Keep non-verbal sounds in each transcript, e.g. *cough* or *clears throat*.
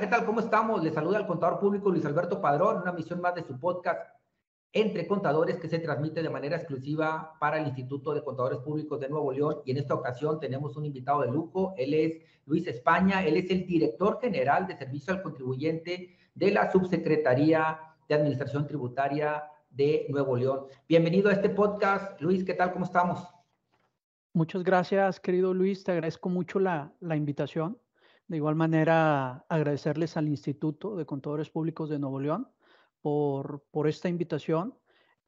¿qué tal? ¿Cómo estamos? Le saluda al contador público Luis Alberto Padrón, una misión más de su podcast entre contadores que se transmite de manera exclusiva para el Instituto de Contadores Públicos de Nuevo León. Y en esta ocasión tenemos un invitado de lujo. Él es Luis España. Él es el director general de Servicio al Contribuyente de la Subsecretaría de Administración Tributaria de Nuevo León. Bienvenido a este podcast. Luis, ¿qué tal? ¿Cómo estamos? Muchas gracias, querido Luis. Te agradezco mucho la invitación. De igual manera, agradecerles al Instituto de Contadores Públicos de Nuevo León por, esta invitación.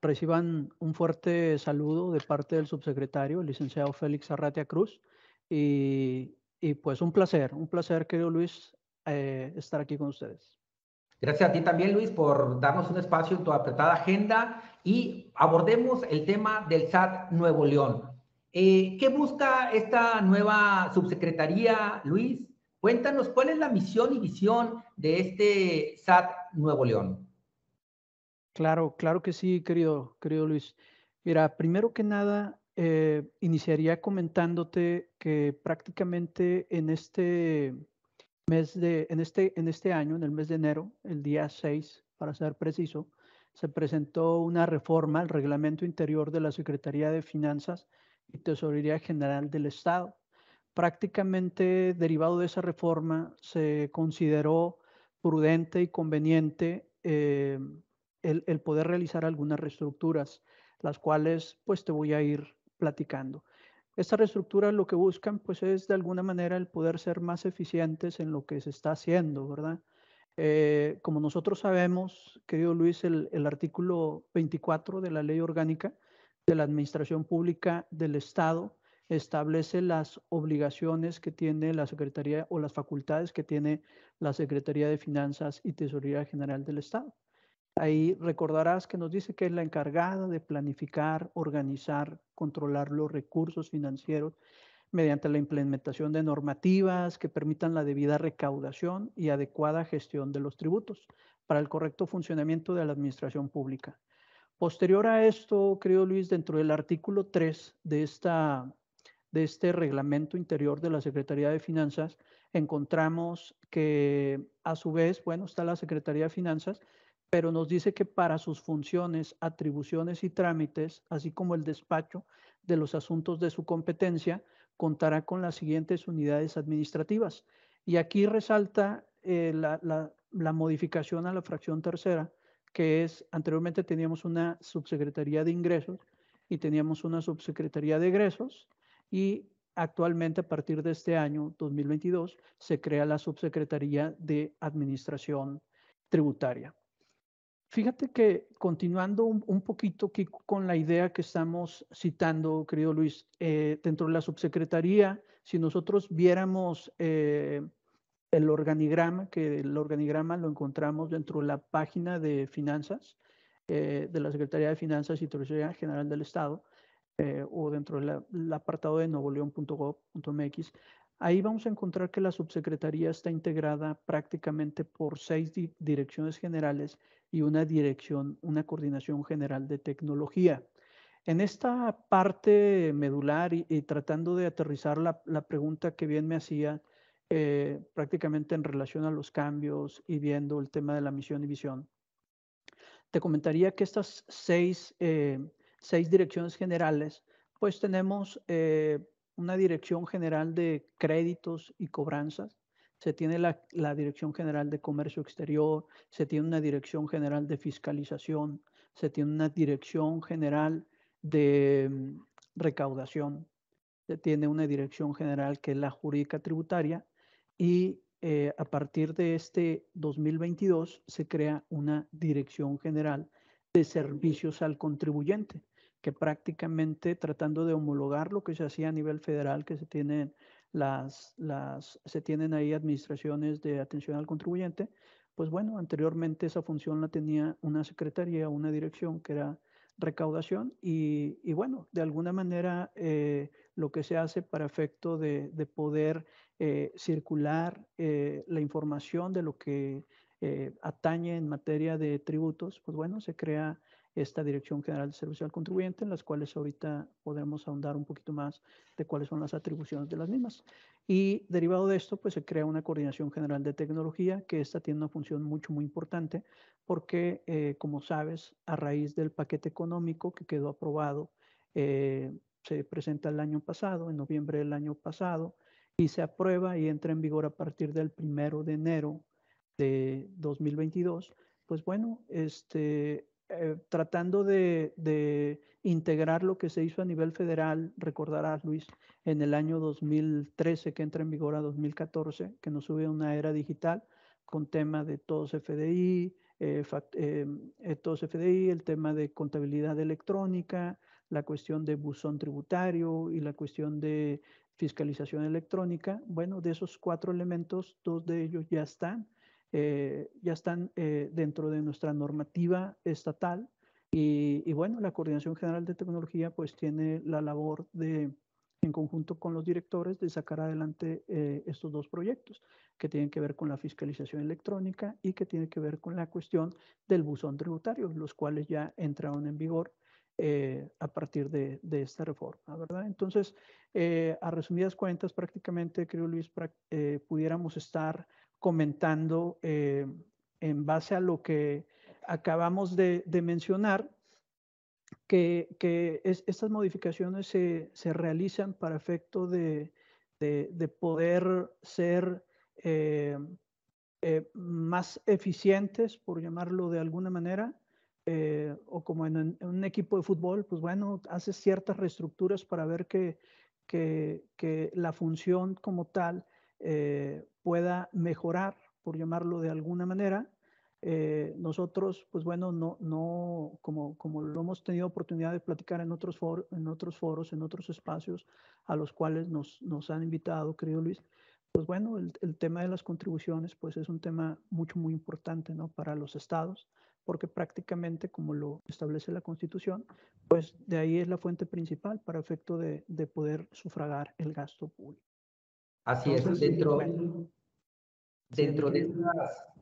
Reciban un fuerte saludo de parte del subsecretario, el licenciado Félix Arratia Cruz. Y, y pues un placer, un placer, querido Luis, eh, estar aquí con ustedes. Gracias a ti también, Luis, por darnos un espacio en tu apretada agenda y abordemos el tema del SAT Nuevo León. Eh, ¿Qué busca esta nueva subsecretaría, Luis? Cuéntanos cuál es la misión y visión de este SAT Nuevo León. Claro, claro que sí, querido, querido Luis. Mira, primero que nada, eh, iniciaría comentándote que prácticamente en este mes de, en este, en este año, en el mes de enero, el día 6, para ser preciso, se presentó una reforma al reglamento interior de la Secretaría de Finanzas y Tesorería General del Estado prácticamente derivado de esa reforma se consideró prudente y conveniente eh, el, poder realizar algunas reestructuras, las cuales pues te voy a ir platicando. Estas reestructuras lo que buscan pues es de alguna manera el poder ser más eficientes en lo que se está haciendo, ¿verdad? Eh, como nosotros sabemos, querido Luis, el, el artículo 24 de la Ley Orgánica de la Administración Pública del Estado establece las obligaciones que tiene la Secretaría o las facultades que tiene la Secretaría de Finanzas y Tesorería General del Estado. Ahí recordarás que nos dice que es la encargada de planificar, organizar, controlar los recursos financieros mediante la implementación de normativas que permitan la debida recaudación y adecuada gestión de los tributos para el correcto funcionamiento de la administración pública. Posterior a esto, querido Luis, dentro del artículo 3 de esta de este reglamento interior de la Secretaría de Finanzas, encontramos que a su vez, bueno, está la Secretaría de Finanzas, pero nos dice que para sus funciones, atribuciones y trámites, así como el despacho de los asuntos de su competencia, contará con las siguientes unidades administrativas. Y aquí resalta eh, la, la modificación a la fracción tercera, que es, anteriormente teníamos una subsecretaría de ingresos y teníamos una subsecretaría de egresos, y actualmente a partir de este año 2022 se crea la Subsecretaría de Administración Tributaria. Fíjate que continuando un, poquito con la idea que estamos citando, querido Luis, eh, dentro de la subsecretaría, si nosotros viéramos eh, el organigrama, que el organigrama lo encontramos dentro de la página de finanzas eh, de la Secretaría de Finanzas y Tesorería General del Estado, eh, o dentro del apartado de novoleón.gov.mx, ahí vamos a encontrar que la subsecretaría está integrada prácticamente por seis direcciones generales y una dirección, una coordinación general de tecnología. En esta parte medular y, tratando de aterrizar la, pregunta que bien me hacía, eh, prácticamente en relación a los cambios y viendo el tema de la misión y visión, te comentaría que estas seis eh, seis direcciones generales, pues tenemos eh, una dirección general de créditos y cobranzas, se tiene la, dirección general de comercio exterior, se tiene una dirección general de fiscalización, se tiene una dirección general de mm, recaudación, se tiene una dirección general que es la jurídica tributaria y eh, a partir de este 2022 se crea una dirección general de servicios al contribuyente que prácticamente tratando de homologar lo que se hacía a nivel federal, que se tienen las, las, se tienen ahí administraciones de atención al contribuyente, pues bueno, anteriormente esa función la tenía una secretaría, una dirección que era recaudación y, y bueno, de alguna manera eh, lo que se hace para efecto de, de poder eh, circular eh, la información de lo que atañe en materia de tributos, pues bueno, se crea esta Dirección General de Servicio al Contribuyente, en las cuales ahorita podemos ahondar un poquito más de cuáles son las atribuciones de las mismas. Y derivado de esto, pues se crea una Coordinación General de Tecnología, que esta tiene una función mucho, muy importante, porque, eh, como sabes, a raíz del paquete económico que quedó aprobado, eh, se presenta el año pasado, en noviembre del año pasado, y se aprueba y entra en vigor a partir del primero de enero de 2022, pues bueno, este, eh, tratando de, integrar lo que se hizo a nivel federal, recordarás Luis, en el año 2013 que entra en vigor a 2014, que nos sube a una era digital con tema de todos FDI, eh, eh, todos FDI, el tema de contabilidad electrónica, la cuestión de buzón tributario y la cuestión de fiscalización electrónica. Bueno, de esos cuatro elementos, dos de ellos ya están, eh, ya están eh, dentro de nuestra normativa estatal. Y, y, bueno, la Coordinación General de Tecnología pues tiene la labor de, en conjunto con los directores, de sacar adelante eh, estos dos proyectos que tienen que ver con la fiscalización electrónica y que tienen que ver con la cuestión del buzón tributario, los cuales ya entraron en vigor eh, a partir de, de, esta reforma, ¿verdad? Entonces, eh, a resumidas cuentas, prácticamente, creo Luis, eh, pudiéramos estar comentando eh, en base a lo que acabamos de, mencionar, que, que es, estas modificaciones se, se, realizan para efecto de, de poder ser eh, más eficientes, por llamarlo de alguna manera, eh, o como en, un equipo de fútbol, pues bueno, haces ciertas reestructuras para ver que, que, que la función como tal eh, pueda mejorar, por llamarlo de alguna manera. Eh, nosotros, pues bueno, no, no como, como lo hemos tenido oportunidad de platicar en otros, for, en otros foros, en otros espacios a los cuales nos, nos han invitado, querido Luis, pues bueno, el, el, tema de las contribuciones, pues es un tema mucho, muy importante, ¿no? Para los estados porque prácticamente, como lo establece la Constitución, pues de ahí es la fuente principal para efecto de, de poder sufragar el gasto público. Así es, dentro, dentro de esta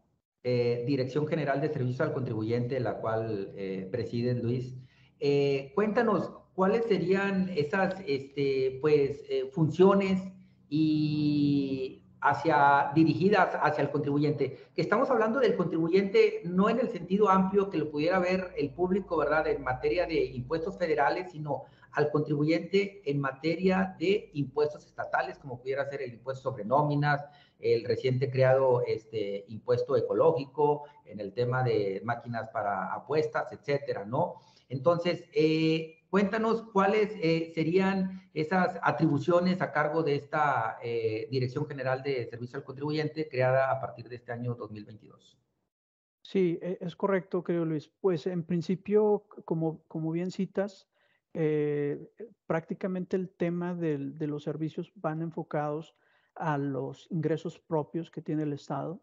eh, Dirección General de Servicios al Contribuyente, la cual eh, preside Luis, eh, cuéntanos cuáles serían esas este, pues, eh, funciones y hacia, dirigidas hacia el contribuyente. Que estamos hablando del contribuyente no en el sentido amplio que lo pudiera ver el público, ¿verdad?, en materia de impuestos federales, sino al contribuyente en materia de impuestos estatales, como pudiera ser el impuesto sobre nóminas, el reciente creado este impuesto ecológico, en el tema de máquinas para apuestas, etcétera, ¿no? Entonces, eh, Cuéntanos cuáles eh, serían esas atribuciones a cargo de esta eh, Dirección General de Servicio al Contribuyente creada a partir de este año 2022. Sí, e, es correcto, creo Luis. Pues en principio, como, como bien citas, eh, prácticamente el tema de los servicios van enfocados a los ingresos propios que tiene el Estado.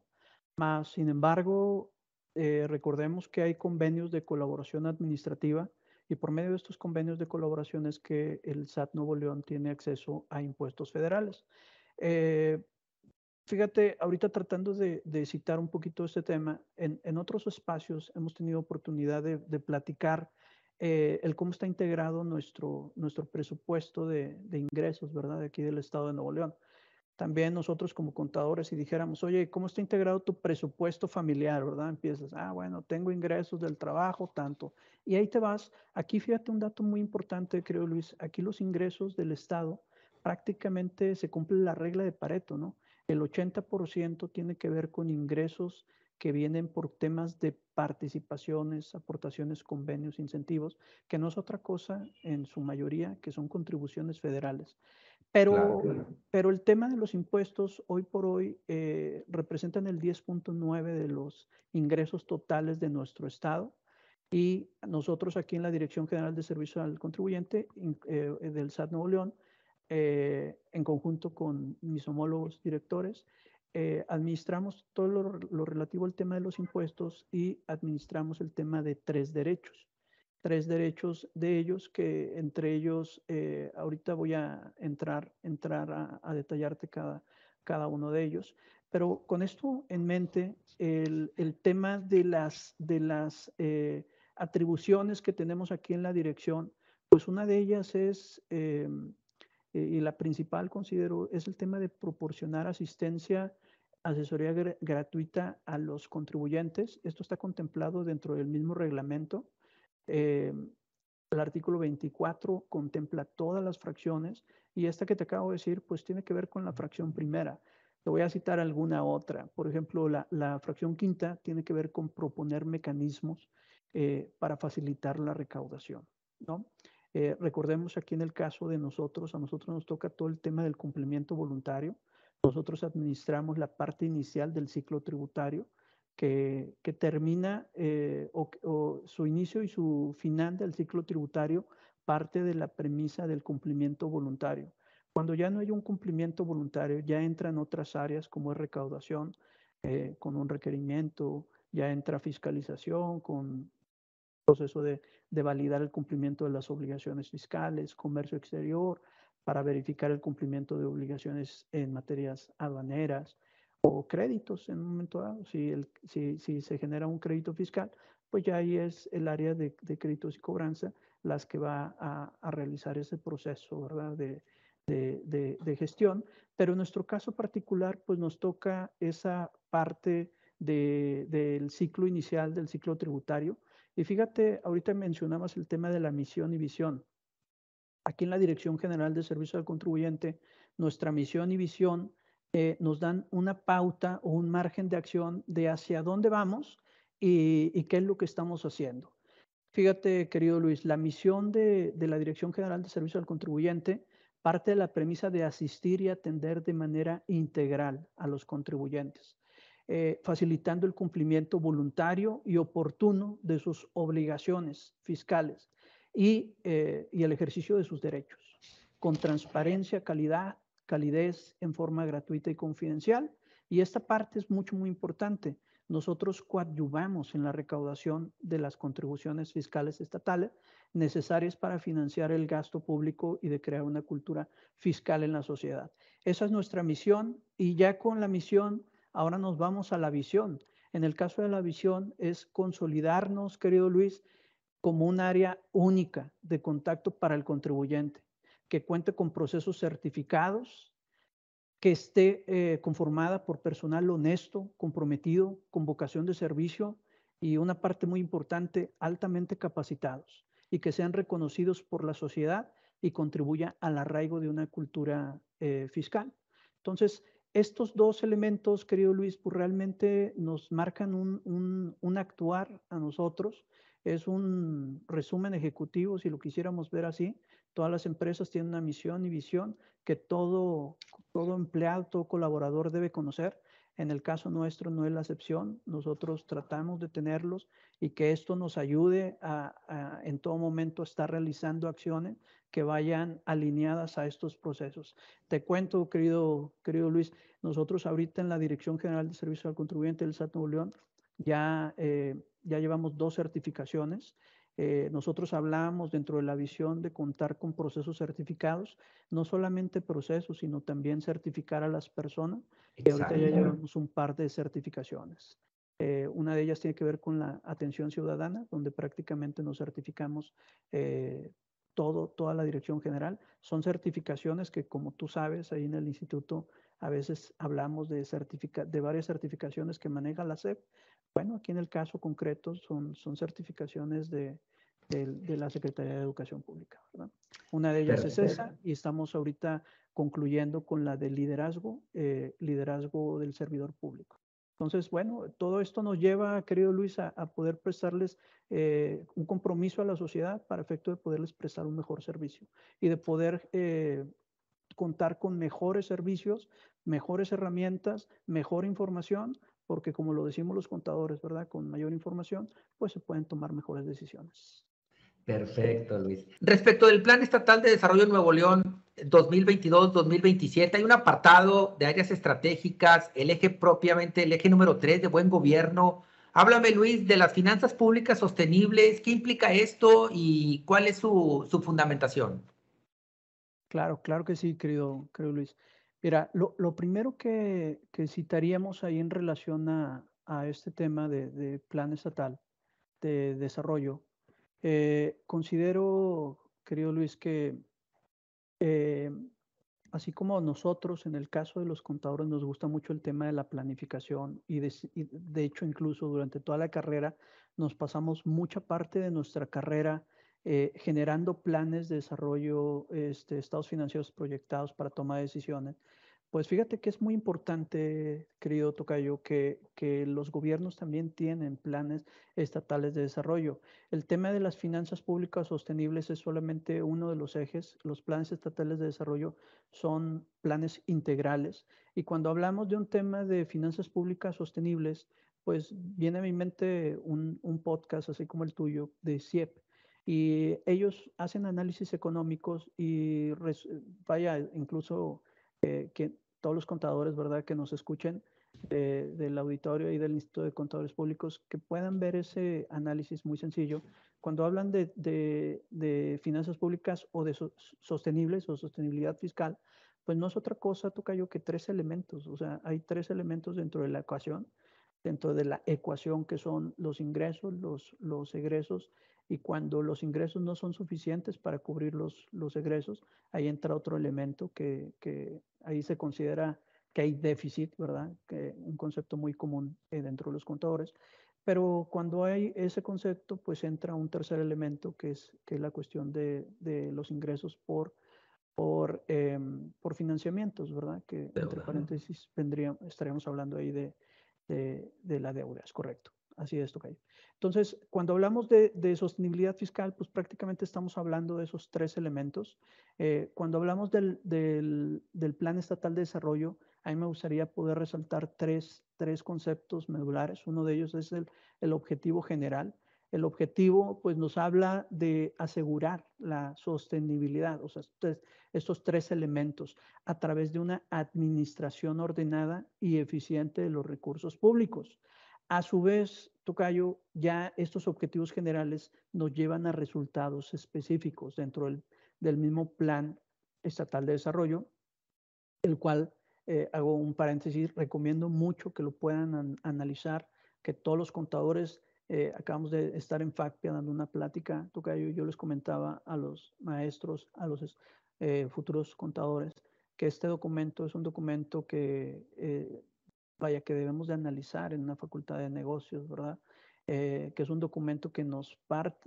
Más, sin embargo, eh, recordemos que hay convenios de colaboración administrativa y por medio de estos convenios de colaboración es que el SAT Nuevo León tiene acceso a impuestos federales. Eh, fíjate, ahorita tratando de, citar un poquito este tema, en, otros espacios hemos tenido oportunidad de platicar eh, el cómo está integrado nuestro, nuestro presupuesto de, de ingresos, ¿verdad? De aquí del estado de Nuevo León también nosotros como contadores y dijéramos, oye, ¿cómo está integrado tu presupuesto familiar, verdad? Empiezas, ah, bueno, tengo ingresos del trabajo, tanto. Y ahí te vas. Aquí fíjate un dato muy importante, creo Luis, aquí los ingresos del Estado prácticamente se cumple la regla de Pareto, ¿no? El 80% tiene que ver con ingresos que vienen por temas de participaciones, aportaciones, convenios, incentivos, que no es otra cosa en su mayoría que son contribuciones federales. Pero, claro. pero el tema de los impuestos hoy por hoy eh, representan el 10.9 de los ingresos totales de nuestro Estado. Y nosotros aquí en la Dirección General de Servicio al Contribuyente eh, del SAT Nuevo León, eh, en conjunto con mis homólogos directores, eh, administramos todo lo, lo, relativo al tema de los impuestos y administramos el tema de tres derechos tres derechos de ellos, que entre ellos, eh, ahorita voy a entrar, entrar a, a, detallarte cada, cada uno de ellos. Pero con esto en mente, el, el tema de las, de las, eh, atribuciones que tenemos aquí en la dirección, pues una de ellas es, em, y la principal considero, es el tema de proporcionar asistencia, asesoría gratuita a los contribuyentes. Esto está contemplado dentro del mismo reglamento. Em, el artículo 24 contempla todas las fracciones y esta que te acabo de decir, pues tiene que ver con la fracción primera. Te voy a citar alguna otra. Por ejemplo, la, fracción quinta tiene que ver con proponer mecanismos eh, para facilitar la recaudación. ¿no? Eh, recordemos aquí en el caso de nosotros, a nosotros nos toca todo el tema del cumplimiento voluntario. Nosotros administramos la parte inicial del ciclo tributario que, termina eh, o, su inicio y su final del ciclo tributario parte de la premisa del cumplimiento voluntario. Cuando ya no hay un cumplimiento voluntario, ya entran otras áreas como es recaudación eh, con un requerimiento, ya entra fiscalización con proceso de, de validar el cumplimiento de las obligaciones fiscales, comercio exterior, para verificar el cumplimiento de obligaciones en materias aduaneras, o créditos en un momento dado. Si, el, si, si, se genera un crédito fiscal, pues ya ahí es el área de, de créditos y cobranza las que va a, a realizar ese proceso ¿verdad? De, de, gestión. Pero en nuestro caso particular, pues nos toca esa parte del ciclo inicial, del ciclo tributario. Y fíjate, ahorita mencionabas el tema de la misión y visión. Aquí en la Dirección General de Servicio al Contribuyente, nuestra misión y visión eh, nos dan una pauta o un margen de acción de hacia dónde vamos y, qué es lo que estamos haciendo. Fíjate, querido Luis, la misión de, la Dirección General de Servicio al Contribuyente parte de la premisa de asistir y atender de manera integral a los contribuyentes, eh, facilitando el cumplimiento voluntario y oportuno de sus obligaciones fiscales eh, y el ejercicio de sus derechos, con transparencia, calidad calidez en forma gratuita y confidencial. Y esta parte es mucho, muy importante. Nosotros coadyuvamos en la recaudación de las contribuciones fiscales estatales necesarias para financiar el gasto público y de crear una cultura fiscal en la sociedad. Esa es nuestra misión y ya con la misión, ahora nos vamos a la visión. En el caso de la visión es consolidarnos, querido Luis, como un área única de contacto para el contribuyente que cuente con procesos certificados, que esté eh, conformada por personal honesto, comprometido, con vocación de servicio y una parte muy importante, altamente capacitados y que sean reconocidos por la sociedad y contribuya al arraigo de una cultura eh, fiscal. Entonces, estos dos elementos, querido Luis, pues realmente nos marcan un, un actuar a nosotros. Es un resumen ejecutivo, si lo quisiéramos ver así, Todas las empresas tienen una misión y visión que todo, todo empleado, todo colaborador debe conocer. En el caso nuestro no es la excepción. Nosotros tratamos de tenerlos y que esto nos ayude a, en todo momento estar realizando acciones que vayan alineadas a estos procesos. Te cuento, querido, querido Luis, nosotros ahorita en la Dirección General de Servicio al Contribuyente del SAT Nuevo León ya, eh, ya llevamos dos certificaciones. Eh, nosotros hablamos dentro de la visión de contar con procesos certificados, no solamente procesos, sino también certificar a las personas. Y ahorita ya llevamos un par de certificaciones. Eh, una de ellas tiene que ver con la atención ciudadana, donde prácticamente nos certificamos eh, todo, toda la dirección general. Son certificaciones que, como tú sabes, ahí en el instituto a veces hablamos de, de varias certificaciones que maneja la SEP, bueno, aquí en el caso concreto son, son certificaciones de, de, la Secretaría de Educación Pública. ¿verdad? Una de ellas es esa y estamos ahorita concluyendo con la de liderazgo, eh, liderazgo del servidor público. Entonces, bueno, todo esto nos lleva, querido Luis, a, poder prestarles eh, un compromiso a la sociedad para efecto de poderles prestar un mejor servicio y de poder eh, contar con mejores servicios, mejores herramientas, mejor información porque como lo decimos los contadores, ¿verdad? Con mayor información, pues se pueden tomar mejores decisiones. Perfecto, Luis. Respecto del Plan Estatal de Desarrollo de Nuevo León 2022-2027, hay un apartado de áreas estratégicas, el eje propiamente, el eje número 3 de buen gobierno. Háblame, Luis, de las finanzas públicas sostenibles, ¿qué implica esto y cuál es su, su fundamentación? Claro, claro que sí, querido, querido Luis. Mira, lo, primero que, citaríamos ahí en relación a, este tema de, plan estatal de desarrollo Eh, considero, querido Luis, que eh, así como nosotros, en el caso de los contadores, nos gusta mucho el tema de la planificación y de, hecho incluso durante toda la carrera nos pasamos mucha parte de nuestra carrera eh, generando planes de desarrollo, este, estados financieros proyectados para toma de decisiones. Pues fíjate que es muy importante, querido Tocayo, que, los gobiernos también tienen planes estatales de desarrollo. El tema de las finanzas públicas sostenibles es solamente uno de los ejes. Los planes estatales de desarrollo son planes integrales. Y cuando hablamos de un tema de finanzas públicas sostenibles, pues viene a mi mente un, un podcast así como el tuyo de CIEP. Y ellos hacen análisis económicos y vaya, incluso eh, que todos los contadores, ¿verdad?, que nos escuchen del auditorio y del Instituto de Contadores Públicos, que puedan ver ese análisis muy sencillo. Cuando hablan de, de, finanzas públicas o de sostenibles o sostenibilidad fiscal, pues no es otra cosa, yo que tres elementos. O sea, hay tres elementos dentro de la ecuación, dentro de la ecuación que son los ingresos, los, los egresos y cuando los ingresos no son suficientes para cubrir los, los egresos, ahí entra otro elemento que, que ahí se considera que hay déficit, ¿verdad? Que un concepto muy común eh, dentro de los contadores. Pero cuando hay ese concepto, pues entra un tercer elemento que es, que es la cuestión de, de los ingresos por, por, em, por financiamientos, ¿verdad? Que entre paréntesis vendría, estaríamos hablando ahí de, de, la deuda, es correcto. Así es, Tocayo. Entonces, cuando hablamos de, sostenibilidad fiscal, pues prácticamente estamos hablando de esos tres elementos. Eh, cuando hablamos del, Plan Estatal de Desarrollo, a mí me gustaría poder resaltar tres, conceptos medulares. Uno de ellos es el, objetivo general. El objetivo, pues, nos habla de asegurar la sostenibilidad, o sea, estos tres elementos a través de una administración ordenada y eficiente de los recursos públicos. A su vez, Tocayo, ya estos objetivos generales nos llevan a resultados específicos dentro del, mismo plan estatal de desarrollo, el cual, eh, hago un paréntesis, recomiendo mucho que lo puedan analizar, que todos los contadores, eh, acabamos de estar en FACPIA dando una plática, Tocayo, yo les comentaba a los maestros, a los eh, futuros contadores, que este documento es un documento que vaya, que debemos de analizar en una facultad de negocios, ¿verdad? Eh, que es un documento que nos,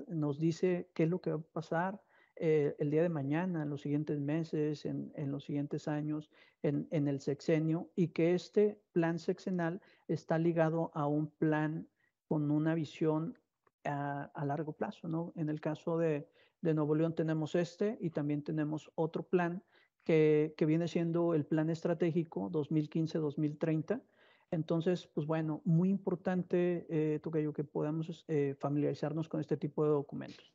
nos dice qué es lo que va a pasar eh, el día de mañana, en los siguientes meses, en, en los siguientes años, en, en, el sexenio, y que este plan sexenal está ligado a un plan con una visión a, a largo plazo, ¿no? En el caso de, de Nuevo León tenemos este y también tenemos otro plan que, que viene siendo el plan estratégico 2015-2030, entonces, pues bueno, muy importante, eh, Tocayo, que podamos eh, familiarizarnos con este tipo de documentos.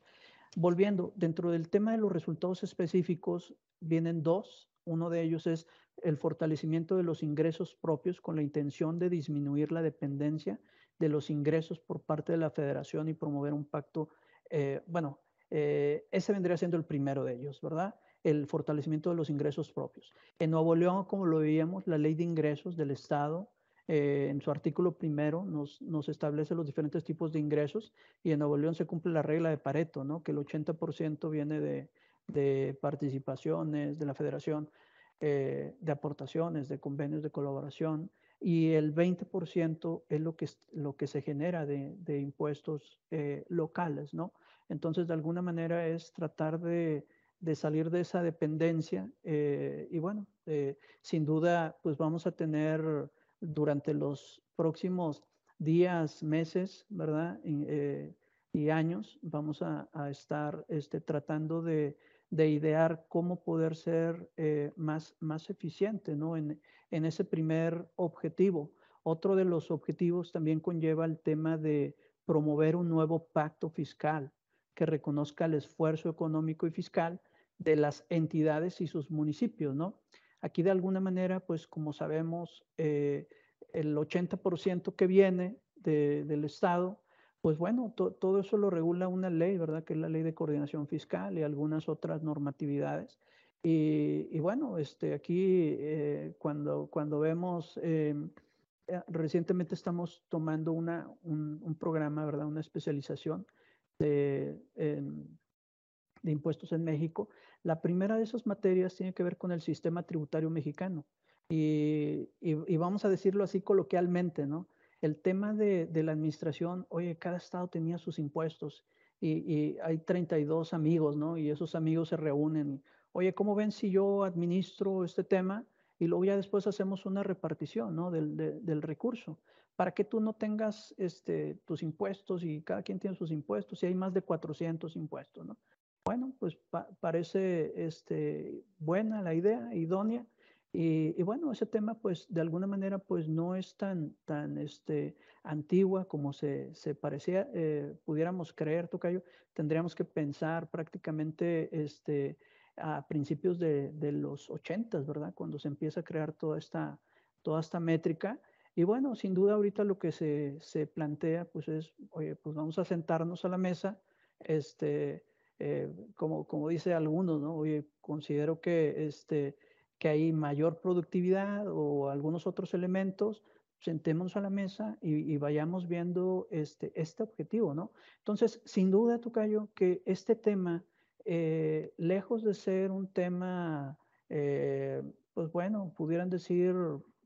Volviendo, dentro del tema de los resultados específicos, vienen dos. Uno de ellos es el fortalecimiento de los ingresos propios con la intención de disminuir la dependencia de los ingresos por parte de la federación y promover un pacto. Eh, bueno, eh, ese vendría siendo el primero de ellos, ¿verdad? El fortalecimiento de los ingresos propios. En Nuevo León, como lo veíamos, la ley de ingresos del Estado eh, en su artículo primero nos, nos, establece los diferentes tipos de ingresos y en Nuevo León se cumple la regla de Pareto, ¿no? que el 80% viene de, de, participaciones de la federación, eh, de aportaciones, de convenios de colaboración y el 20% es lo que, lo que se genera de, de impuestos eh, locales. ¿no? Entonces, de alguna manera es tratar de, de salir de esa dependencia y bueno, sin duda, pues vamos a tener durante los próximos días, meses, ¿verdad? Eh, y años vamos a, estar este, tratando de, idear cómo poder ser eh, más, más eficiente ¿no? en, en, ese primer objetivo. Otro de los objetivos también conlleva el tema de promover un nuevo pacto fiscal que reconozca el esfuerzo económico y fiscal de las entidades y sus municipios, ¿no? Aquí de alguna manera, pues como sabemos, eh, el 80% que viene del Estado, pues bueno, todo eso lo regula una ley, ¿verdad? Que es la ley de coordinación fiscal y algunas otras normatividades. Y, bueno, este, aquí eh, cuando, cuando vemos, em, eh, recientemente estamos tomando una, un, programa, ¿verdad? Una especialización de, de impuestos en México. La primera de esas materias tiene que ver con el sistema tributario mexicano. Y, y, vamos a decirlo así coloquialmente, ¿no? El tema de, la administración, oye, cada estado tenía sus impuestos y, y, hay 32 amigos, ¿no? Y esos amigos se reúnen. Oye, ¿cómo ven si yo administro este tema? Y luego ya después hacemos una repartición, ¿no? Del, del recurso. Para que tú no tengas este, tus impuestos y cada quien tiene sus impuestos y hay más de 400 impuestos, ¿no? Bueno, pues parece este, buena la idea, idónea. Y, bueno, ese tema, pues de alguna manera, pues no es tan, tan este, antigua como se, se parecía, eh, pudiéramos creer, Tocayo. Tendríamos que pensar prácticamente este, a principios de, de los ochentas, ¿verdad? Cuando se empieza a crear toda esta, toda esta métrica. Y bueno, sin duda ahorita lo que se, se plantea, pues es, oye, pues vamos a sentarnos a la mesa, este, eh, como, como dice algunos, ¿no? Oye, considero que, este, que hay mayor productividad o algunos otros elementos, sentémonos a la mesa y, vayamos viendo este, este objetivo, ¿no? Entonces, sin duda, Tocayo, que este tema, eh, lejos de ser un tema, eh, pues bueno, pudieran decir,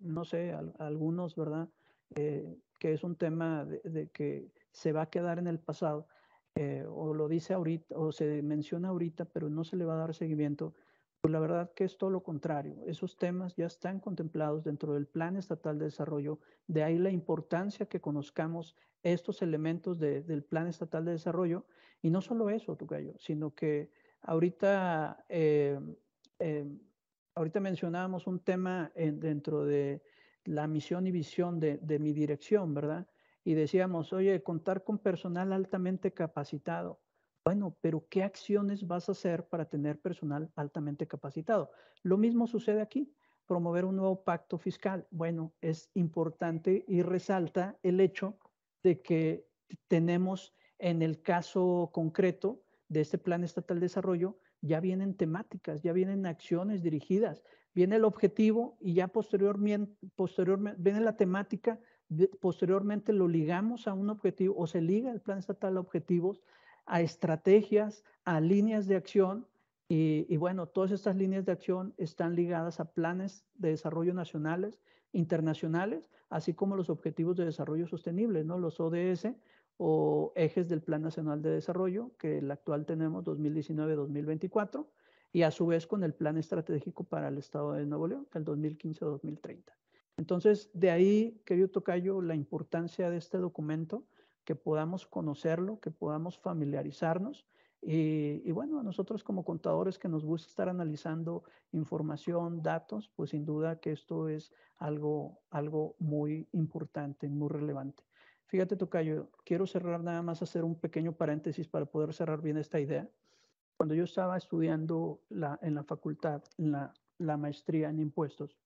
no sé, algunos, ¿verdad? que es un tema de que se va a quedar en el pasado eh, o lo dice ahorita, o se menciona ahorita, pero no se le va a dar seguimiento, pues la verdad que es todo lo contrario. Esos temas ya están contemplados dentro del Plan Estatal de Desarrollo. De ahí la importancia que conozcamos estos elementos del Plan Estatal de Desarrollo. Y no solo eso, Tucayo, sino que ahorita, eh, eh, ahorita mencionábamos un tema dentro de la misión y visión de mi dirección, ¿verdad? y decíamos, oye, contar con personal altamente capacitado. Bueno, pero ¿qué acciones vas a hacer para tener personal altamente capacitado? Lo mismo sucede aquí, promover un nuevo pacto fiscal. Bueno, es importante y resalta el hecho de que tenemos en el caso concreto de este Plan Estatal de Desarrollo, ya vienen temáticas, ya vienen acciones dirigidas, viene el objetivo y ya posteriormente, viene la temática posteriormente lo ligamos a un objetivo o se liga el plan estatal a objetivos, a estrategias, a líneas de acción. Y, bueno, todas estas líneas de acción están ligadas a planes de desarrollo nacionales, internacionales, así como los objetivos de desarrollo sostenible, ¿no? Los ODS o ejes del Plan Nacional de Desarrollo, que el actual tenemos 2019-2024, y a su vez con el Plan Estratégico para el Estado de Nuevo León, el 2015-2030. Entonces, de ahí, querido Tocayo, la importancia de este documento, que podamos conocerlo, que podamos familiarizarnos. Y, bueno, a nosotros como contadores que nos gusta estar analizando información, datos, pues sin duda que esto es algo, algo muy importante, muy relevante. Fíjate, Tocayo, quiero cerrar nada más, hacer un pequeño paréntesis para poder cerrar bien esta idea. Cuando yo estaba estudiando en la facultad, en la maestría en impuestos,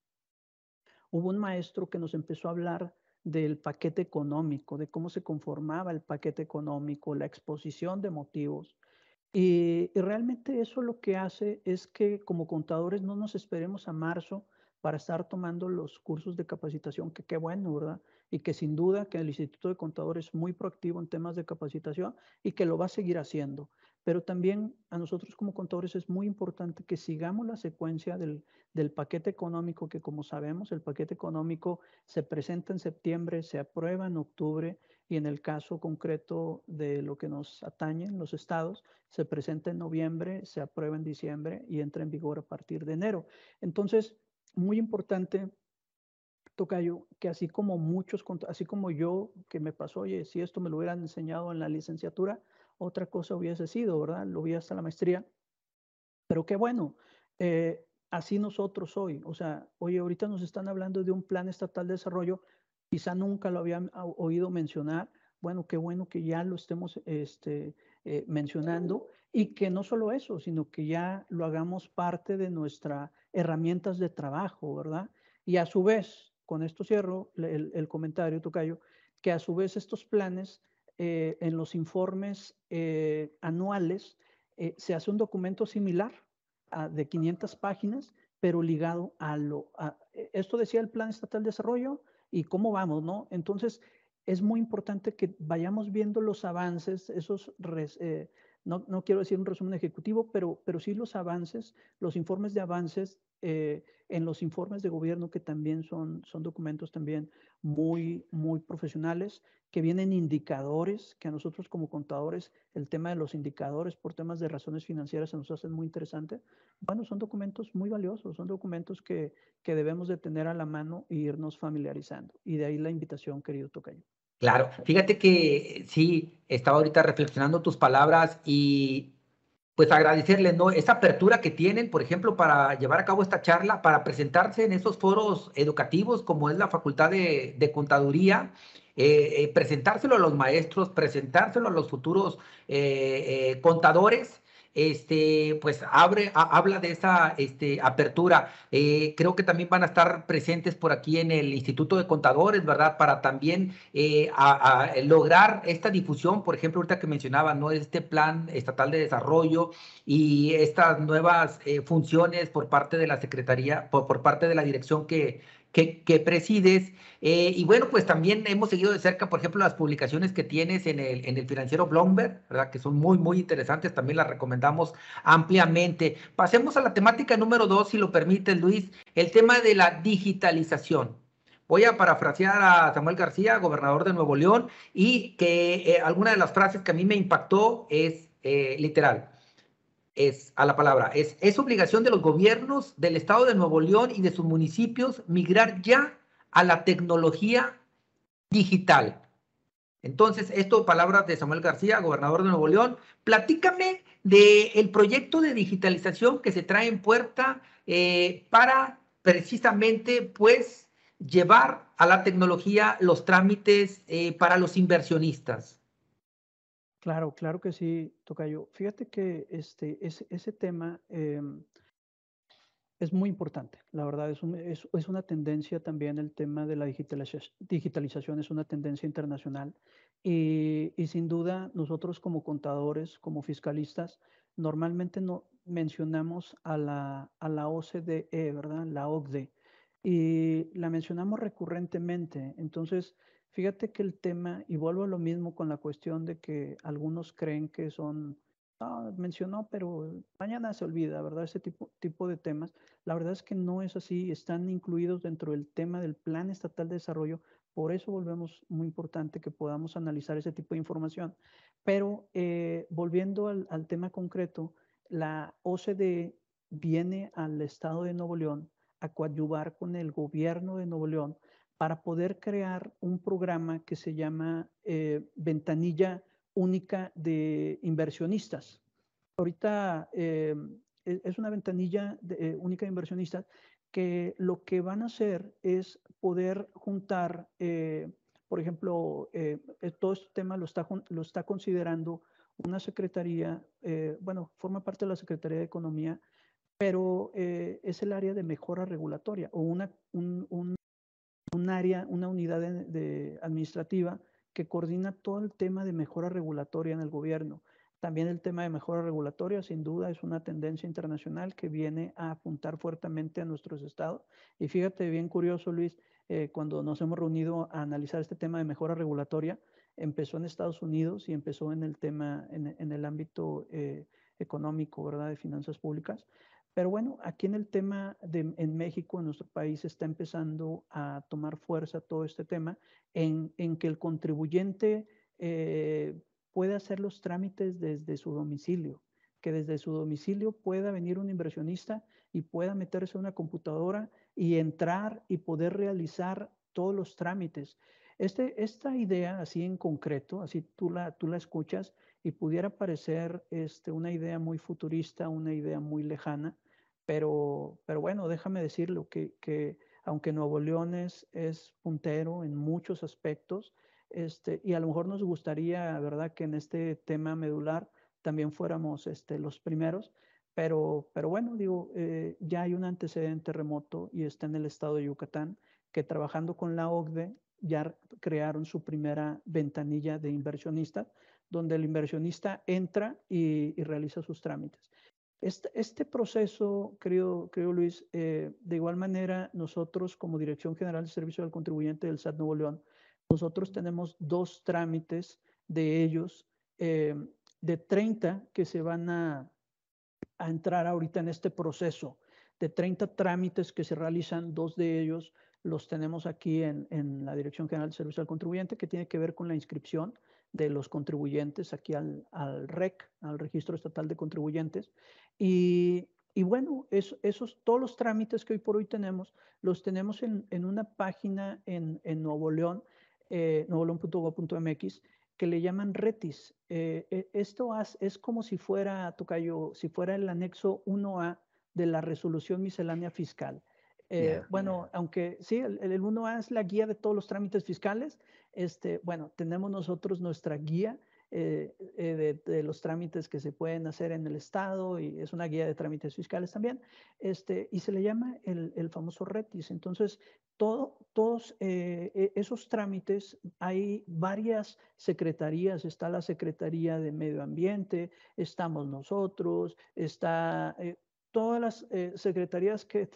hubo un maestro que nos empezó a hablar del paquete económico, de cómo se conformaba el paquete económico, la exposición de motivos. Y, realmente eso lo que hace es que como contadores no nos esperemos a marzo para estar tomando los cursos de capacitación, que qué bueno, ¿verdad? Y que sin duda que el Instituto de Contadores es muy proactivo en temas de capacitación y que lo va a seguir haciendo. Pero también a nosotros como contadores es muy importante que sigamos la secuencia del, del, paquete económico, que como sabemos, el paquete económico se presenta en septiembre, se aprueba en octubre y en el caso concreto de lo que nos atañe en los estados, se presenta en noviembre, se aprueba en diciembre y entra en vigor a partir de enero. Entonces, muy importante Tocayo, que así como muchos, así como yo, que me pasó, oye, si esto me lo hubieran enseñado en la licenciatura, otra cosa hubiese sido, ¿verdad? Lo vi hasta la maestría. Pero qué bueno, eh, así nosotros hoy, o sea, oye, ahorita nos están hablando de un plan estatal de desarrollo, quizá nunca lo habían oído mencionar, bueno, qué bueno que ya lo estemos este, eh, mencionando y que no solo eso, sino que ya lo hagamos parte de nuestras herramientas de trabajo, ¿verdad? Y a su vez, con esto cierro el, el comentario, Tocayo, que a su vez estos planes eh, en los informes eh, anuales eh, se hace un documento similar de 500 páginas, pero ligado a lo... esto decía el Plan Estatal de Desarrollo y cómo vamos, ¿no? Entonces, es muy importante que vayamos viendo los avances, esos, no, no, quiero decir un resumen ejecutivo, pero, pero sí los avances, los informes de avances eh, en los informes de gobierno que también son, son documentos también muy, muy profesionales, que vienen indicadores, que a nosotros como contadores, el tema de los indicadores por temas de razones financieras se nos hacen muy interesante. Bueno, son documentos muy valiosos, son documentos que, que debemos de tener a la mano e irnos familiarizando. Y de ahí la invitación, querido Tocayo. Claro, fíjate que sí, estaba ahorita reflexionando tus palabras y pues agradecerles ¿no? esa apertura que tienen, por ejemplo, para llevar a cabo esta charla, para presentarse en esos foros educativos como es la Facultad de, de Contaduría, eh, eh, presentárselo a los maestros, presentárselo a los futuros eh, contadores este, pues abre, habla de esa este, apertura. Eh, creo que también van a estar presentes por aquí en el Instituto de Contadores, ¿verdad? Para también eh, lograr esta difusión, por ejemplo, ahorita que mencionaba, ¿no? Este plan estatal de desarrollo y estas nuevas eh, funciones por parte de la Secretaría, por parte de la dirección que, que, presides. Eh, y bueno, pues también hemos seguido de cerca, por ejemplo, las publicaciones que tienes en el, en el financiero Bloomberg, ¿verdad? Que son muy, muy interesantes, también las recomendamos ampliamente. Pasemos a la temática número dos, si lo permite, Luis, el tema de la digitalización. Voy a parafrasear a Samuel García, gobernador de Nuevo León, y que eh, alguna de las frases que a mí me impactó es eh, literal es a la palabra, es, es obligación de los gobiernos del estado de Nuevo León y de sus municipios migrar ya a la tecnología digital. Entonces, esto, palabras de Samuel García, gobernador de Nuevo León. Platícame del proyecto de digitalización que se trae en puerta eh, para precisamente, pues, llevar a la tecnología los trámites eh, para los inversionistas. Claro, claro que sí, Tocayo. Fíjate que este, ese, ese tema em, es muy importante. La verdad, es, es, es, una tendencia también el tema de la digitalización, es una tendencia internacional. Y, y, sin duda, nosotros como contadores, como fiscalistas, normalmente no mencionamos a la, a la OCDE, ¿verdad? La OCDE. Y la mencionamos recurrentemente. Entonces, Fíjate que el tema, y vuelvo a lo mismo con la cuestión de que algunos creen que son, ah, mencionó, pero mañana se olvida, ¿verdad? Ese tipo, tipo de temas. La verdad es que no es así, están incluidos dentro del tema del Plan Estatal de Desarrollo. Por eso volvemos muy importante que podamos analizar ese tipo de información. Pero eh, volviendo al, al tema concreto, la OCDE viene al Estado de Nuevo León a coadyuvar con el gobierno de Nuevo León para poder crear un programa que se llama eh, Ventanilla Única de Inversionistas. Ahorita eh, e, es una ventanilla eh, única de inversionistas que lo que van a hacer es poder juntar, por ejemplo, todo este tema lo está, considerando una secretaría, bueno, forma parte de la Secretaría de Economía, pero es el área de mejora regulatoria o una, un un área, una unidad administrativa que coordina todo el tema de mejora regulatoria en el gobierno. También el tema de mejora regulatoria, sin duda, es una tendencia internacional que viene a apuntar fuertemente a nuestros estados. Y fíjate, bien curioso, Luis, eh, cuando nos hemos reunido a analizar este tema de mejora regulatoria, empezó en Estados Unidos y empezó en el tema, en, el ámbito eh, económico, ¿verdad?, de finanzas públicas. Pero bueno, aquí en el tema de, en México, en nuestro país, está empezando a tomar fuerza todo este tema en, en que el contribuyente eh, pueda hacer los trámites desde su domicilio, que desde su domicilio pueda venir un inversionista y pueda meterse a una computadora y entrar y poder realizar todos los trámites. Este, esta idea, así en concreto, así tú la, tú la escuchas y pudiera parecer este, una idea muy futurista, una idea muy lejana, pero, pero bueno, déjame decirlo, que, que aunque Nuevo León es, puntero en muchos aspectos, este, y a lo mejor nos gustaría, ¿verdad?, que en este tema medular también fuéramos este, los primeros, pero, pero bueno, digo, eh, ya hay un antecedente remoto y está en el estado de Yucatán, que trabajando con la OCDE ya crearon su primera ventanilla de inversionistas, donde el inversionista entra y realiza sus trámites. Este, este, proceso, querido, Luis, eh, de igual manera, nosotros como Dirección General de Servicio al Contribuyente del SAT Nuevo León, nosotros tenemos dos trámites de ellos, eh, de 30 que se van a, a entrar ahorita en este proceso. De 30 trámites que se realizan, dos de ellos los tenemos aquí en, en, la Dirección General de Servicio al Contribuyente, que tiene que ver con la inscripción de los contribuyentes aquí al, al REC, al Registro Estatal de Contribuyentes. Y, y bueno, esos, todos los trámites que hoy por hoy tenemos, los tenemos en, en una página en, en Nuevo León, eh, nuevoleón.gov.mx, que le llaman RETIS. Eh, eh, esto es como si fuera, Tocayo, si fuera el anexo 1A de la resolución miscelánea fiscal. Eh, bueno, aunque sí, el, 1A es la guía de todos los trámites fiscales, este, bueno, tenemos nosotros nuestra guía eh, eh, de, los trámites que se pueden hacer en el Estado y es una guía de trámites fiscales también, este, y se le llama el, el famoso RETIS. Entonces, todo, todos e, esos trámites, hay varias secretarías, está la Secretaría de Medio Ambiente, estamos nosotros, está todas las eh, secretarías que,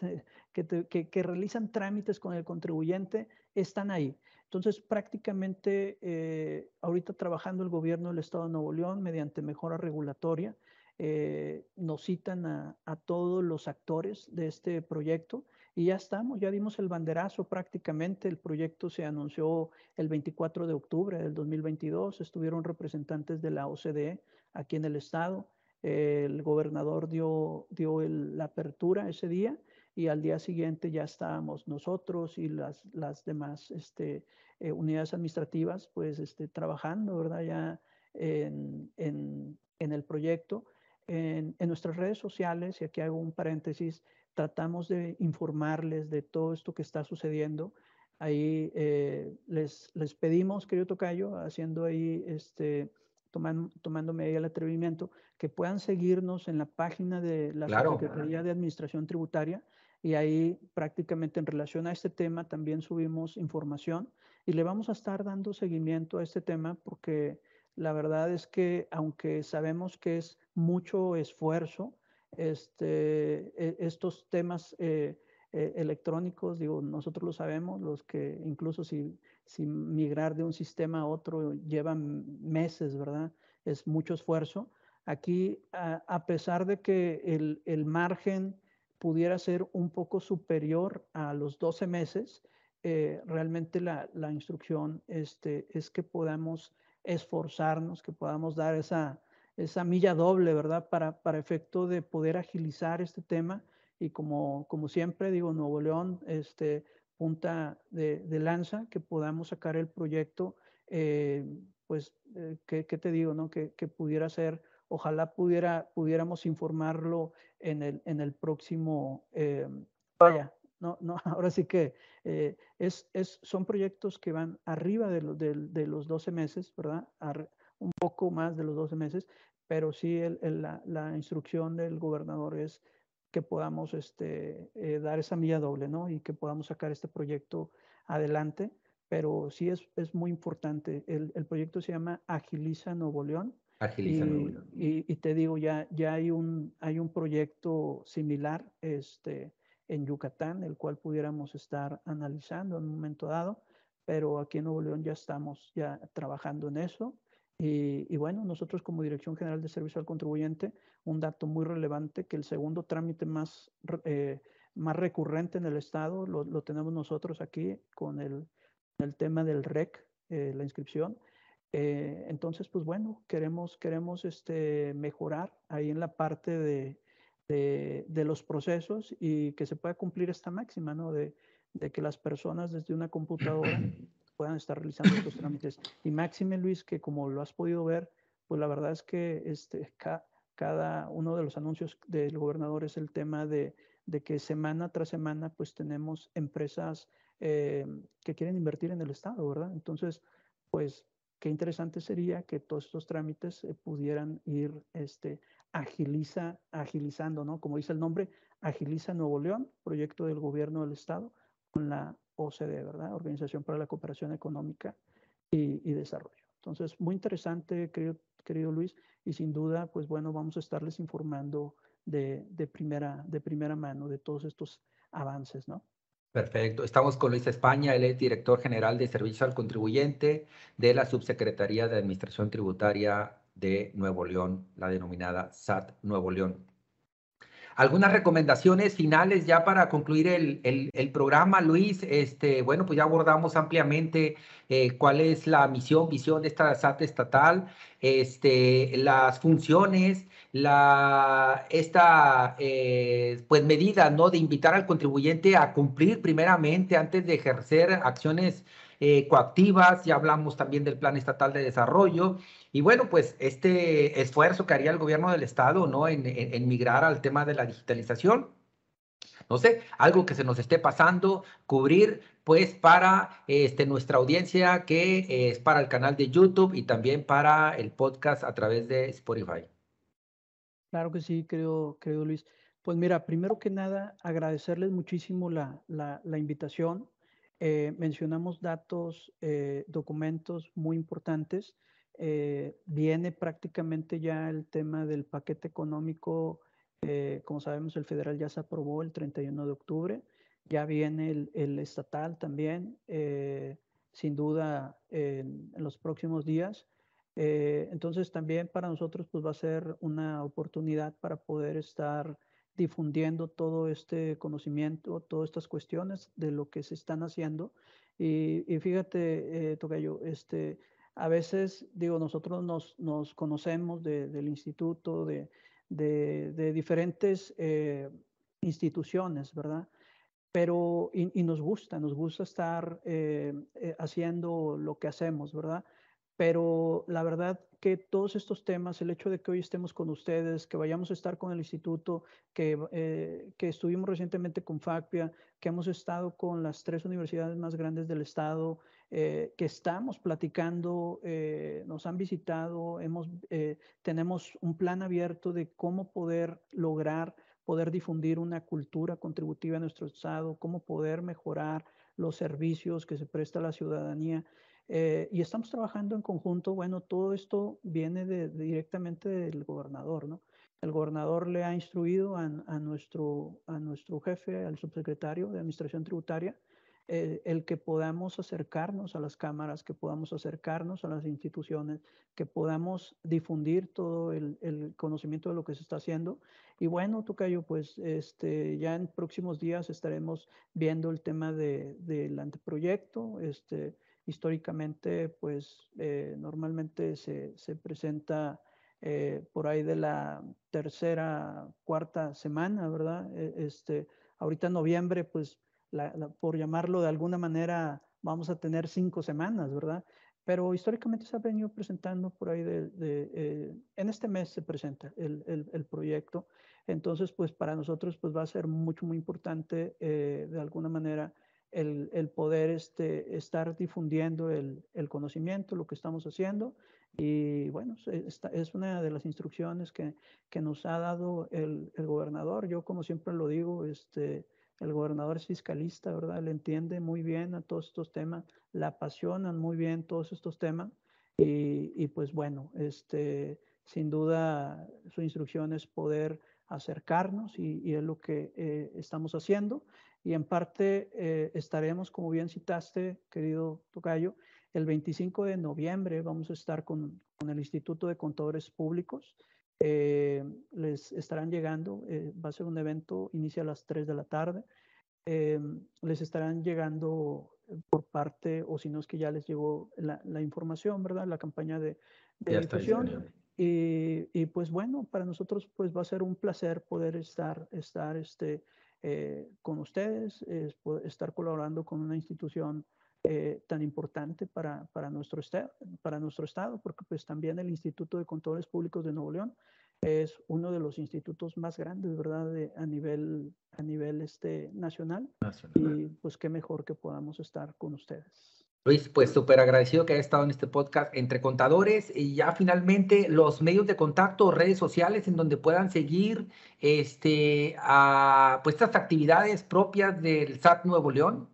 que, que, realizan trámites con el contribuyente están ahí. Entonces, prácticamente eh, ahorita trabajando el gobierno del Estado de Nuevo León mediante mejora regulatoria, eh, nos citan a, a, todos los actores de este proyecto y ya estamos, ya dimos el banderazo prácticamente. El proyecto se anunció el 24 de octubre del 2022, estuvieron representantes de la OCDE aquí en el Estado el gobernador dio, dio la apertura ese día y al día siguiente ya estábamos nosotros y las, las demás este, eh, unidades administrativas pues este, trabajando, ¿verdad? Ya en, en, en el proyecto. En, nuestras redes sociales, y aquí hago un paréntesis, tratamos de informarles de todo esto que está sucediendo. Ahí eh, les, les pedimos, querido Tocayo, haciendo ahí este, tomando, tomándome el atrevimiento, que puedan seguirnos en la página de la Secretaría de Administración Tributaria y ahí prácticamente en relación a este tema también subimos información y le vamos a estar dando seguimiento a este tema porque la verdad es que aunque sabemos que es mucho esfuerzo, este, e, estos temas eh, eh, electrónicos, digo, nosotros lo sabemos, los que incluso si, si migrar de un sistema a otro llevan meses, ¿verdad? Es mucho esfuerzo. Aquí, a, pesar de que el, el, margen pudiera ser un poco superior a los 12 meses, eh, realmente la, la, instrucción este, es que podamos esforzarnos, que podamos dar esa, esa milla doble, ¿verdad? Para, para efecto de poder agilizar este tema y como, como siempre digo, Nuevo León, este, punta de, lanza, que podamos sacar el proyecto, eh, pues, eh, ¿qué, te digo, no? Que, pudiera ser, ojalá pudiera, pudiéramos informarlo en el, en el próximo, eh, vaya, no, no, *laughs* ahora sí que es, es, son proyectos que van arriba de, de, de los 12 meses, ¿verdad? un poco más de los 12 meses, pero sí el, la instrucción del gobernador es que podamos este, eh, dar esa milla doble, ¿no? Y que podamos sacar este proyecto adelante. Pero sí es, es muy importante. El, el, proyecto se llama Agiliza Nuevo León. Agiliza y, Nuevo León. Y, y, te digo, ya, ya hay, un, hay un proyecto similar este, en Yucatán, el cual pudiéramos estar analizando en un momento dado, pero aquí en Nuevo León ya estamos ya trabajando en eso. Y, bueno, nosotros como Dirección General de Servicio al Contribuyente, un dato muy relevante, que el segundo trámite más, eh, más recurrente en el Estado lo, lo, tenemos nosotros aquí con el, el tema del REC, eh, la inscripción. Eh, entonces, pues bueno, queremos, queremos este, mejorar ahí en la parte de, de, de, los procesos y que se pueda cumplir esta máxima, ¿no? De, de que las personas desde una computadora *clears throat* puedan estar realizando estos trámites. Y máxime, Luis, que como lo has podido ver, pues la verdad es que este, cada uno de los anuncios del gobernador es el tema de, de que semana tras semana pues tenemos empresas eh, que quieren invertir en el Estado, ¿verdad? Entonces, pues qué interesante sería que todos estos trámites pudieran ir este, agiliza, agilizando, ¿no? Como dice el nombre, Agiliza Nuevo León, proyecto del gobierno del Estado, con la OCDE, ¿verdad? Organización para la Cooperación Económica y, Desarrollo. Entonces, muy interesante, querido, Luis, y sin duda, pues bueno, vamos a estarles informando de, de, primera, de primera mano de todos estos avances, ¿no? Perfecto. Estamos con Luis España, él es director general de Servicio al Contribuyente de la Subsecretaría de Administración Tributaria de Nuevo León, la denominada SAT Nuevo León. Algunas recomendaciones finales ya para concluir el, programa, Luis. Este, bueno, pues ya abordamos ampliamente eh, cuál es la misión, visión de esta SAT estatal, este, las funciones, la, esta eh, pues medida ¿no? de invitar al contribuyente a cumplir primeramente antes de ejercer acciones eh, coactivas, ya hablamos también del Plan Estatal de Desarrollo, y bueno, pues este esfuerzo que haría el gobierno del Estado, ¿no? En, migrar al tema de la digitalización, no sé, algo que se nos esté pasando, cubrir pues para este, nuestra audiencia que es para el canal de YouTube y también para el podcast a través de Spotify. Claro que sí, creo, creo Luis. Pues mira, primero que nada, agradecerles muchísimo la, la invitación. Eh, mencionamos datos, eh, documentos muy importantes. Eh, viene prácticamente ya el tema del paquete económico. como sabemos, el federal ya se aprobó el 31 de octubre. Ya viene el, estatal también, sin duda, en, en, los próximos días. entonces, también para nosotros pues, va a ser una oportunidad para poder estar difundiendo todo este conocimiento, todas estas cuestiones de lo que se están haciendo. Y, fíjate, eh, Tocayo, este, a veces, digo, nosotros nos, nos conocemos del instituto, de, de, diferentes eh, instituciones, ¿verdad? Pero, y, nos gusta, nos gusta estar eh, eh, haciendo lo que hacemos, ¿verdad? Pero la verdad que todos estos temas, el hecho de que hoy estemos con ustedes, que vayamos a estar con el instituto, que, eh, que estuvimos recientemente con FACPIA, que hemos estado con las tres universidades más grandes del estado, eh, que estamos platicando, eh, nos han visitado, hemos, tenemos un plan abierto de cómo poder lograr, poder difundir una cultura contributiva en nuestro estado, cómo poder mejorar los servicios que se presta a la ciudadanía. Eh, y estamos trabajando en conjunto. Bueno, todo esto viene directamente del gobernador, ¿no? El gobernador le ha instruido a, nuestro, a nuestro jefe, al subsecretario de Administración Tributaria, eh, el que podamos acercarnos a las cámaras, que podamos acercarnos a las instituciones, que podamos difundir todo el, conocimiento de lo que se está haciendo. Y bueno, Tocayo, pues este, ya en próximos días estaremos viendo el tema de, del anteproyecto. Este, históricamente, pues eh, normalmente se, presenta eh, por ahí de la tercera, cuarta semana, ¿verdad? E, este, ahorita en noviembre, pues por llamarlo de alguna manera, vamos a tener cinco semanas, ¿verdad? Pero históricamente se ha venido presentando por ahí de, eh, en este mes se presenta el, el, proyecto. Entonces, pues para nosotros pues va a ser mucho, muy importante de alguna manera el, poder este, estar difundiendo el, conocimiento, lo que estamos haciendo. Y bueno, es una de las instrucciones que, nos ha dado el, gobernador. Yo, como siempre lo digo, este, el gobernador es fiscalista, ¿verdad? Él entiende muy bien a todos estos temas, le apasionan muy bien todos estos temas. Y, pues bueno, este, sin duda su instrucción es poder acercarnos y, es lo que eh, estamos haciendo y en parte eh, estaremos, como bien citaste, querido Tocayo, el 25 de noviembre vamos a estar con, con el Instituto de Contadores Públicos. Eh, les estarán llegando, eh, va a ser un evento, inicia a las 3 de la tarde. les estarán llegando por parte, o si no es que ya les llegó la, la información, ¿verdad? La campaña de, de difusión. Y, y, pues bueno, para nosotros pues va a ser un placer poder estar, estar este, eh, con ustedes, es estar colaborando con una institución eh, tan importante para, para, nuestro estado, para nuestro estado, porque pues también el Instituto de Contadores Públicos de Nuevo León es uno de los institutos más grandes, ¿verdad?, de, a nivel, a nivel este, nacional. nacional. Y pues qué mejor que podamos estar con ustedes. Luis, pues súper agradecido que haya estado en este podcast entre contadores y ya finalmente los medios de contacto, redes sociales en donde puedan seguir este, pues estas actividades propias del SAT Nuevo León.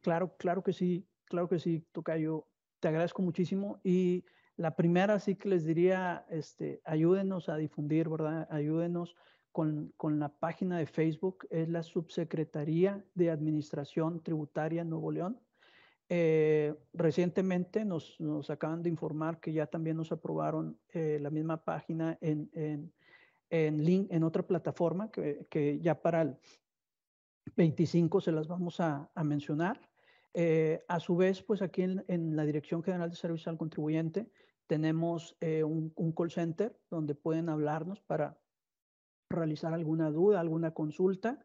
Claro, claro que sí, claro que sí, Tocayo. Te agradezco muchísimo y la primera sí que les diría, este, ayúdenos a difundir, ¿verdad? Ayúdenos con, la página de Facebook, es la Subsecretaría de Administración Tributaria Nuevo León. Eh, recientemente nos, acaban de informar que ya también nos aprobaron eh, la misma página en, en, link, en otra plataforma que, ya para el 25 se las vamos a, mencionar. Eh, a su vez, pues aquí en, la Dirección General de Servicio al Contribuyente tenemos un, un call center donde pueden hablarnos para realizar alguna duda, alguna consulta.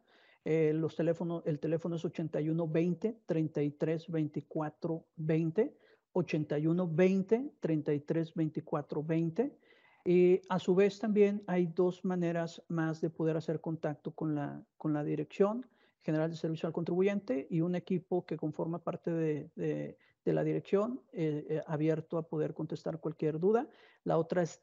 Eh, los teléfonos, el teléfono es 81 20 33 24 20, 81 20 33 24 20. Y a su vez también hay dos maneras más de poder hacer contacto con la, con la Dirección General de Servicio al Contribuyente y un equipo que conforma parte de, de, la dirección eh, eh, abierto a poder contestar cualquier duda. La otra es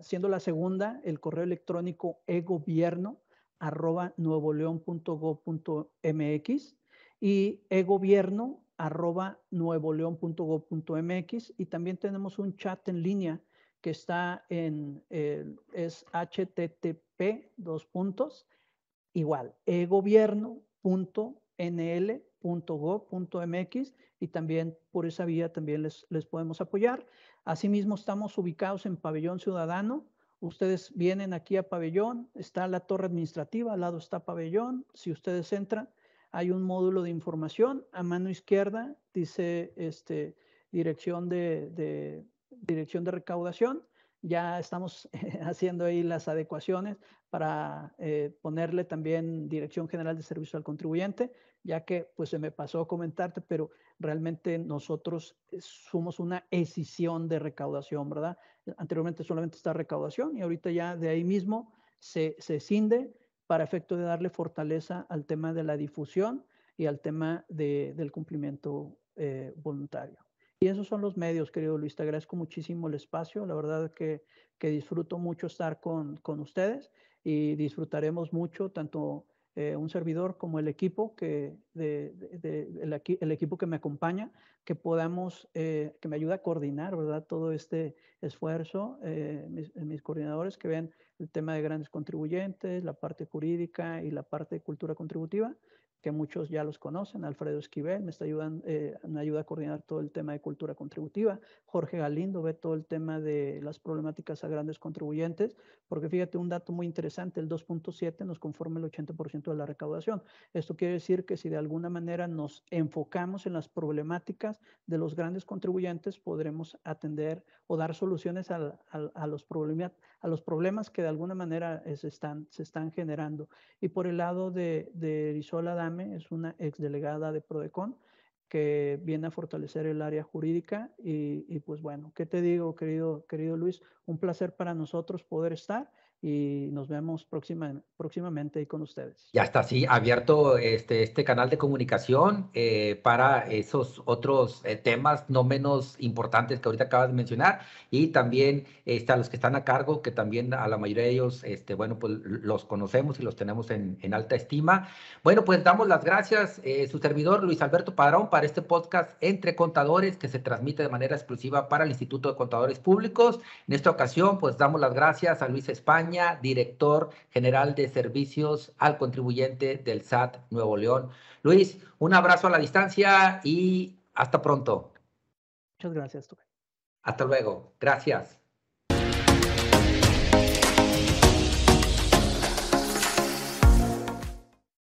siendo la segunda, el correo electrónico egobierno arroba nuevoleón.gov.mx y egobierno arroba nuevoleón.gov.mx y también tenemos un chat en línea que está en, es http dos puntos, igual, egobierno.nl.gov.mx y también por esa vía también les, les podemos apoyar. Asimismo, estamos ubicados en Pabellón Ciudadano. Ustedes vienen aquí a Pabellón, está la torre administrativa, al lado está Pabellón. Si ustedes entran, hay un módulo de información. A mano izquierda dice este, dirección, de, dirección de recaudación. Ya estamos *laughs* haciendo ahí las adecuaciones para eh, ponerle también Dirección General de Servicio al Contribuyente, ya que pues se me pasó comentarte, pero realmente nosotros eh, somos una escisión de recaudación, ¿verdad? Anteriormente solamente está recaudación y ahorita ya de ahí mismo se, se cinde para efecto de darle fortaleza al tema de la difusión y al tema de, del cumplimiento eh, voluntario. Y esos son los medios, querido Luis. Te agradezco muchísimo el espacio. La verdad que, que disfruto mucho estar con, con ustedes y disfrutaremos mucho tanto eh, un servidor como el equipo que de, el, equipo que me acompaña, que podamos, eh, que me ayude a coordinar, ¿verdad? Todo este esfuerzo, eh, mis, coordinadores que ven el tema de grandes contribuyentes, la parte jurídica y la parte de cultura contributiva, que muchos ya los conocen, Alfredo Esquivel, me, está eh, me ayuda a coordinar todo el tema de cultura contributiva, Jorge Galindo ve todo el tema de las problemáticas a grandes contribuyentes, porque fíjate un dato muy interesante, el 2.7 nos conforma el 80% de la recaudación. Esto quiere decir que si de alguna manera nos enfocamos en las problemáticas de los grandes contribuyentes, podremos atender o dar soluciones a, los, problemas, que de alguna manera se están, generando. Y por el lado de, de Rizola es una exdelegada de Prodecon que viene a fortalecer el área jurídica y, y, pues bueno, ¿qué te digo, querido, querido Luis? Un placer para nosotros poder estar y nos vemos próxima, próximamente con ustedes. Ya está, sí, abierto este, este canal de comunicación eh, para esos otros eh, temas no menos importantes que ahorita acabas de mencionar y también este, a los que están a cargo, que también a la mayoría de ellos, este, bueno, pues los conocemos y los tenemos en, en alta estima. Bueno, pues damos las gracias, eh, su servidor Luis Alberto Padrón, para este podcast entre contadores que se transmite de manera exclusiva para el Instituto de Contadores Públicos. En esta ocasión, pues damos las gracias a Luis España director general de servicios al contribuyente del SAT Nuevo León. Luis, un abrazo a la distancia y hasta pronto. Muchas gracias. Hasta luego. Gracias.